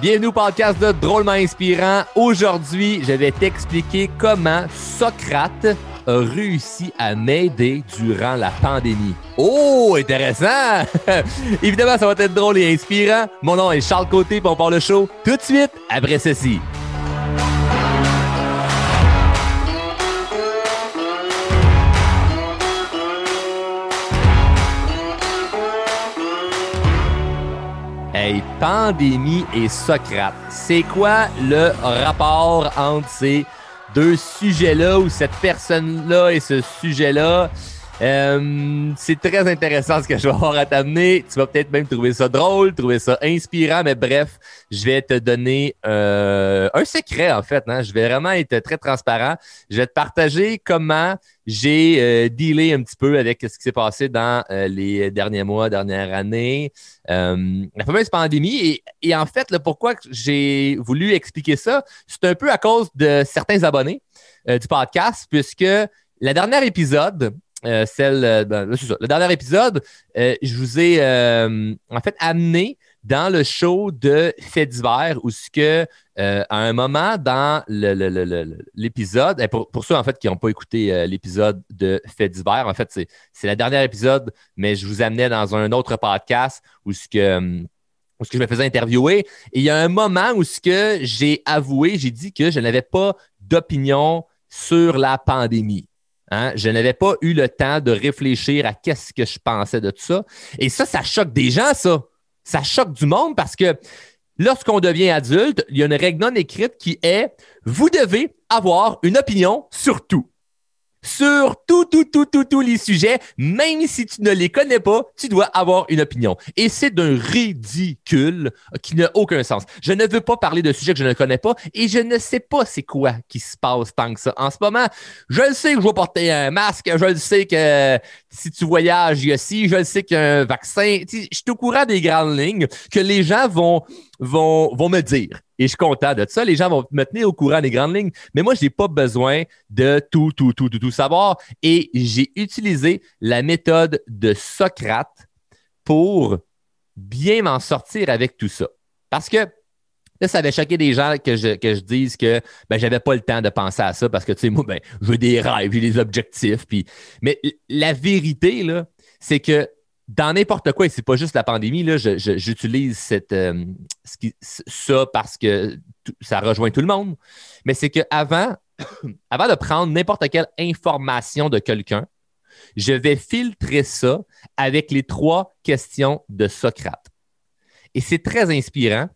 Bienvenue au podcast de Drôlement Inspirant. Aujourd'hui, je vais t'expliquer comment Socrate a réussi à m'aider durant la pandémie. Oh, intéressant! Évidemment, ça va être drôle et inspirant. Mon nom est Charles Côté, pour on part le show tout de suite après ceci. Pandémie et Socrate. C'est quoi le rapport entre ces deux sujets-là ou cette personne-là et ce sujet-là? Euh, c'est très intéressant ce que je vais avoir à t'amener. Tu vas peut-être même trouver ça drôle, trouver ça inspirant, mais bref, je vais te donner euh, un secret en fait. Hein? Je vais vraiment être très transparent. Je vais te partager comment j'ai euh, dealé un petit peu avec ce qui s'est passé dans les derniers mois, dernière année, la fameuse pandémie. Et, en fait, le pourquoi j'ai voulu expliquer ça, c'est un peu à cause de certains abonnés du podcast, puisque le dernier épisode, euh, celle, euh, ben, le dernier épisode, euh, je vous ai en fait amené dans le show de Fait d'hiver où ce que à un moment dans l'épisode, le, pour, pour, ceux en fait qui n'ont pas écouté l'épisode de Fait d'hiver, en fait c'est le dernier épisode, mais je vous amenais dans un autre podcast où ce que où ce que je me faisais interviewer. Et il y a un moment où ce que j'ai avoué, j'ai dit que je n'avais pas d'opinion sur la pandémie. Hein? Je n'avais pas eu le temps de réfléchir à qu'est-ce que je pensais de tout ça. Et ça, ça choque des gens, ça. Ça choque du monde parce que lorsqu'on devient adulte, il y a une règle non écrite qui est vous devez avoir une opinion sur tout sur tout, tout, tout, tout, tous les sujets, même si tu ne les connais pas, tu dois avoir une opinion. Et c'est d'un ridicule qui n'a aucun sens. Je ne veux pas parler de sujets que je ne connais pas et je ne sais pas c'est quoi qui se passe tant que ça. En ce moment, je le sais que je vais porter un masque, je le sais que si tu voyages, il y a ci, je le sais qu'il y a un vaccin. Je suis au courant des grandes lignes que les gens vont, vont, vont me dire. Et je suis content de ça. Les gens vont me tenir au courant des grandes lignes. Mais moi, je n'ai pas besoin de tout, tout, tout, tout, tout savoir. Et j'ai utilisé la méthode de Socrate pour bien m'en sortir avec tout ça. Parce que Là, ça avait choqué des gens que je, que je dise que ben, j'avais pas le temps de penser à ça parce que, tu sais, moi, ben, j'ai des rêves, j'ai des objectifs. Mais la vérité, là, c'est que dans n'importe quoi, et c'est pas juste la pandémie, là, j'utilise cette, euh, ça parce que ça rejoint tout le monde. Mais c'est qu'avant avant de prendre n'importe quelle information de quelqu'un, je vais filtrer ça avec les trois questions de Socrate. Et c'est très inspirant.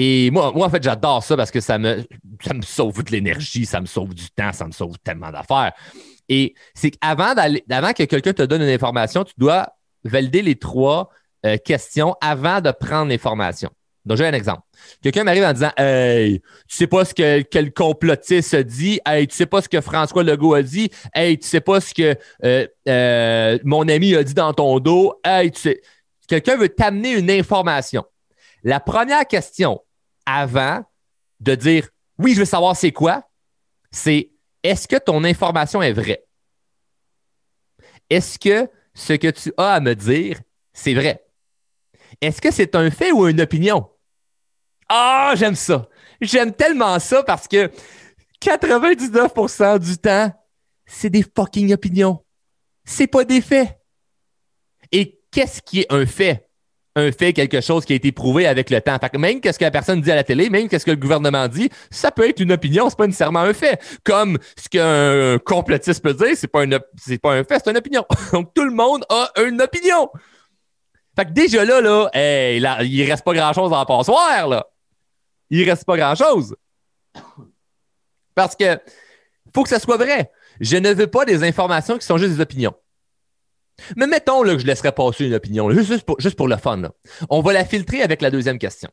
Et moi, moi en fait, j'adore ça parce que ça me, ça me sauve de l'énergie, ça me sauve du temps, ça me sauve tellement d'affaires. Et c'est qu'avant avant que quelqu'un te donne une information, tu dois valider les trois euh, questions avant de prendre l'information. Donc, j'ai un exemple. Quelqu'un m'arrive en disant Hey, tu sais pas ce que quel complotiste dit, hey, tu sais pas ce que François Legault a dit, hey, tu sais pas ce que euh, euh, mon ami a dit dans ton dos, hey, tu sais. Quelqu'un veut t'amener une information. La première question avant de dire oui, je veux savoir c'est quoi, c'est est-ce que ton information est vraie? Est-ce que ce que tu as à me dire, c'est vrai? Est-ce que c'est un fait ou une opinion? Ah, j'aime ça. J'aime tellement ça parce que 99% du temps, c'est des fucking opinions. C'est pas des faits. Et qu'est-ce qui est un fait? Un fait, quelque chose qui a été prouvé avec le temps. Fait même qu'est-ce que la personne dit à la télé, même qu'est-ce que le gouvernement dit, ça peut être une opinion, c'est pas nécessairement un fait. Comme ce qu'un complotiste peut dire, c'est pas, pas un fait, c'est une opinion. Donc tout le monde a une opinion. Fait que déjà là, là, hey, là il reste pas grand-chose la passoire, là. Il reste pas grand-chose. Parce que faut que ça soit vrai. Je ne veux pas des informations qui sont juste des opinions. Mais mettons là, que je laisserais passer une opinion, juste, pour, juste pour le fun. On va la filtrer avec la deuxième question.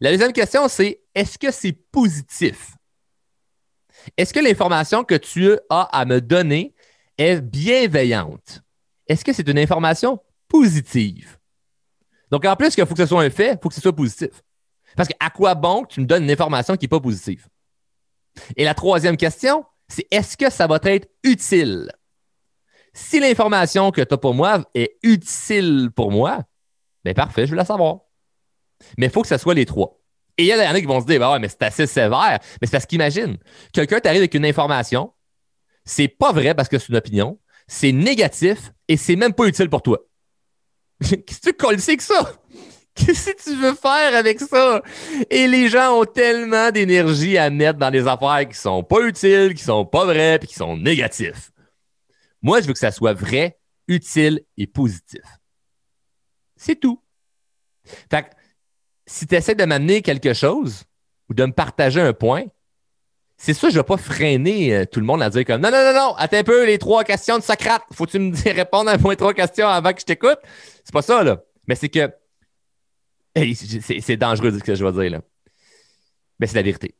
La deuxième question, c'est est-ce que c'est positif? Est-ce que l'information que tu as à me donner est bienveillante? Est-ce que c'est une information positive? Donc, en plus qu'il faut que ce soit un fait, il faut que ce soit positif. Parce qu'à quoi bon que tu me donnes une information qui n'est pas positive? Et la troisième question, c'est est-ce que ça va être utile? Si l'information que tu as pour moi est utile pour moi, bien parfait, je veux la savoir. Mais il faut que ce soit les trois. Et il y en a qui vont se dire, bah ouais, mais c'est assez sévère. Mais c'est parce qu'imagine, quelqu'un t'arrive avec une information, c'est pas vrai parce que c'est une opinion, c'est négatif et c'est même pas utile pour toi. Qu'est-ce que tu colles? Que ça? Qu'est-ce que tu veux faire avec ça? Et les gens ont tellement d'énergie à mettre dans des affaires qui sont pas utiles, qui sont pas vraies, puis qui sont négatifs. Moi, je veux que ça soit vrai, utile et positif. C'est tout. Fait que, si tu essaies de m'amener quelque chose ou de me partager un point, c'est ça, je ne vais pas freiner euh, tout le monde à dire comme non, non, non, non, attends un peu, les trois questions de Socrate. Faut-tu me dire, répondre à moins trois questions avant que je t'écoute? C'est pas ça, là. Mais c'est que c'est dangereux ce que je vais dire là. Mais c'est la vérité.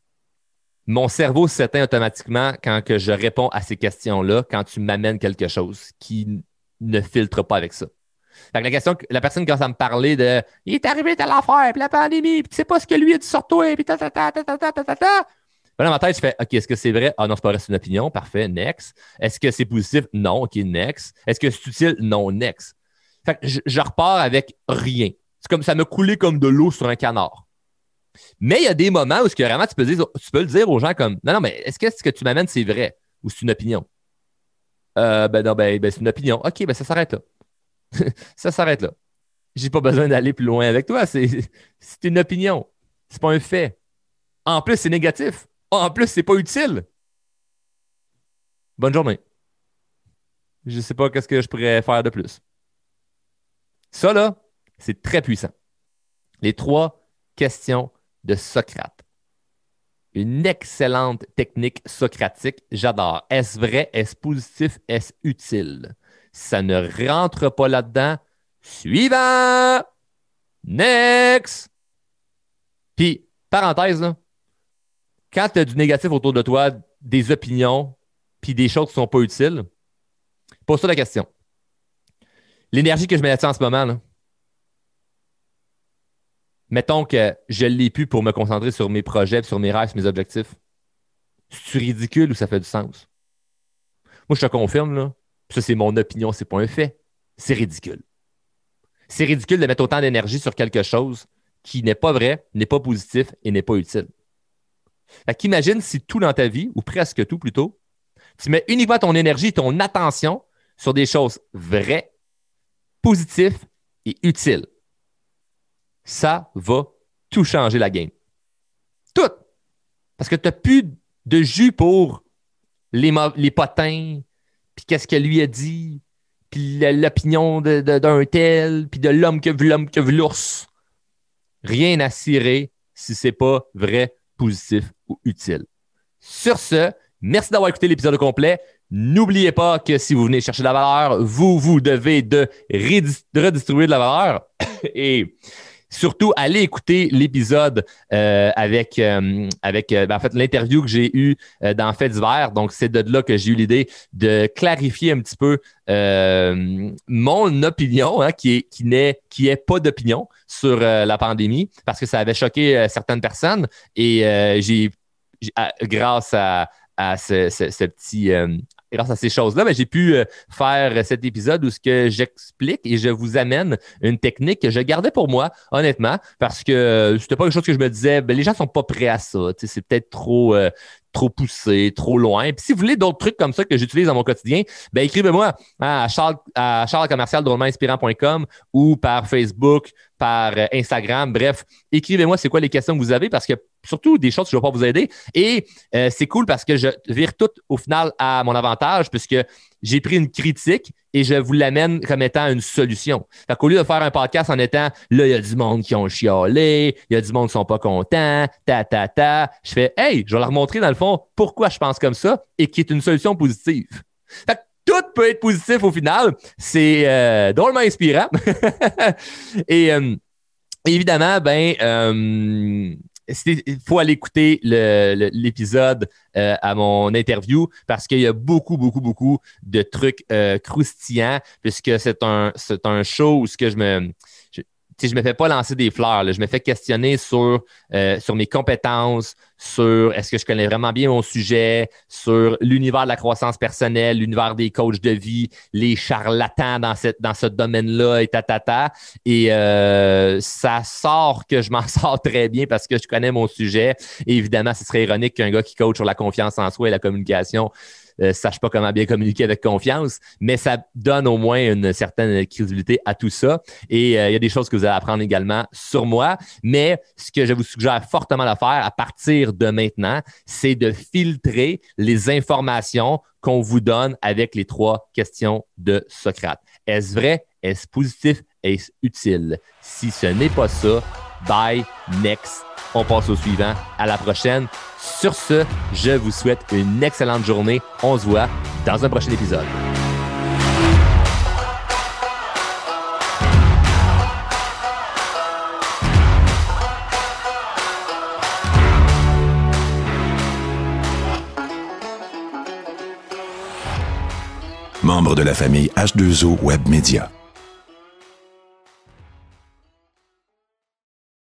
Mon cerveau s'éteint automatiquement quand que je réponds à ces questions-là, quand tu m'amènes quelque chose qui ne filtre pas avec ça. la question, la personne commence à me parler de Il est arrivé telle affaire, puis la pandémie, puis tu sais pas ce que lui a dit sur toi, puis ta ta ta ta ta ta ta ta. dans ma tête, je fais OK, est-ce que c'est vrai? Ah non, c'est pas vrai, une opinion. Parfait, next. Est-ce que c'est positif? Non, OK, next. Est-ce que c'est utile? Non, next. Fait je repars avec rien. C'est comme ça me coulait comme de l'eau sur un canard. Mais il y a des moments où ce que vraiment tu peux, dire, tu peux le dire aux gens comme Non, non, mais est-ce que ce que tu m'amènes, c'est vrai ou c'est une opinion? Euh, ben non, ben, ben, c'est une opinion. OK, ben ça s'arrête là. ça s'arrête là. J'ai pas besoin d'aller plus loin avec toi. C'est, une opinion. C'est pas un fait. En plus, c'est négatif. En plus, c'est pas utile. Bonne journée. Je sais pas qu'est-ce que je pourrais faire de plus. Ça, là, c'est très puissant. Les trois questions de Socrate. Une excellente technique socratique. J'adore. Est-ce vrai? Est-ce positif? Est-ce utile? ça ne rentre pas là-dedans, suivant! Next! Puis, parenthèse, quand tu as du négatif autour de toi, des opinions, puis des choses qui ne sont pas utiles, pose-toi la question. L'énergie que je mets là-dessus en ce moment, là, mettons que je l'ai plus pour me concentrer sur mes projets, sur mes rêves, sur mes objectifs. C'est ridicule ou ça fait du sens? Moi, je te confirme, là, ça, c'est mon opinion, c'est pas un fait. C'est ridicule. C'est ridicule de mettre autant d'énergie sur quelque chose qui n'est pas vrai, n'est pas positif et n'est pas utile. Fait si tout dans ta vie, ou presque tout plutôt, tu mets uniquement ton énergie, ton attention sur des choses vraies, positives et utiles ça va tout changer la game. Tout. Parce que tu n'as plus de jus pour les, les potins, puis qu'est-ce qu'elle lui a dit, puis l'opinion d'un tel, puis de l'homme que vu l'homme que l'ours. Rien à cirer si c'est pas vrai, positif ou utile. Sur ce, merci d'avoir écouté l'épisode complet. N'oubliez pas que si vous venez chercher de la valeur, vous, vous devez de redistribuer de la valeur. Et Surtout, allez écouter l'épisode euh, avec, euh, avec euh, ben, en fait, l'interview que j'ai eue dans Fait d'hiver. Donc, c'est de là que j'ai eu l'idée de clarifier un petit peu mon opinion, hein, qui est qui n'est pas d'opinion sur la pandémie, parce que ça avait choqué certaines personnes. Et j'ai, grâce à, à ce petit grâce à ces choses-là, ben, j'ai pu euh, faire cet épisode où ce que j'explique et je vous amène une technique que je gardais pour moi, honnêtement, parce que euh, c'était pas quelque chose que je me disais, ben, les gens sont pas prêts à ça. C'est peut-être trop, euh, trop poussé, trop loin. Puis si vous voulez d'autres trucs comme ça que j'utilise dans mon quotidien, ben écrivez-moi à Charles, à ou par Facebook, par Instagram. Bref, écrivez-moi c'est quoi les questions que vous avez parce que surtout des choses que je ne vais pas vous aider. Et euh, c'est cool parce que je vire tout au final à mon avantage puisque j'ai pris une critique et je vous l'amène comme étant une solution. Fait qu'au lieu de faire un podcast en étant là, il y a du monde qui ont chialé, il y a du monde qui sont pas contents, ta, ta, ta, je fais Hey, je vais leur montrer dans le fond pourquoi je pense comme ça et qui est une solution positive. Fait que tout peut être positif au final. C'est euh, drôlement inspirant. et euh, évidemment, ben, il faut aller écouter l'épisode euh, à mon interview parce qu'il y a beaucoup, beaucoup, beaucoup de trucs euh, croustillants puisque c'est un, show où que je me. Je me fais pas lancer des fleurs. Je me fais questionner sur, euh, sur mes compétences, sur est-ce que je connais vraiment bien mon sujet, sur l'univers de la croissance personnelle, l'univers des coachs de vie, les charlatans dans, cette, dans ce domaine-là et tatata. Et euh, ça sort que je m'en sors très bien parce que je connais mon sujet. Et évidemment, ce serait ironique qu'un gars qui coach sur la confiance en soi et la communication euh, sache pas comment bien communiquer avec confiance, mais ça donne au moins une certaine crédibilité à tout ça. Et euh, il y a des choses que vous allez apprendre également sur moi. Mais ce que je vous suggère fortement de faire à partir de maintenant, c'est de filtrer les informations qu'on vous donne avec les trois questions de Socrate. Est-ce vrai? Est-ce positif? Est-ce utile? Si ce n'est pas ça, bye, next. On passe au suivant. À la prochaine. Sur ce, je vous souhaite une excellente journée. On se voit dans un prochain épisode. Membre de la famille H2O Web Media.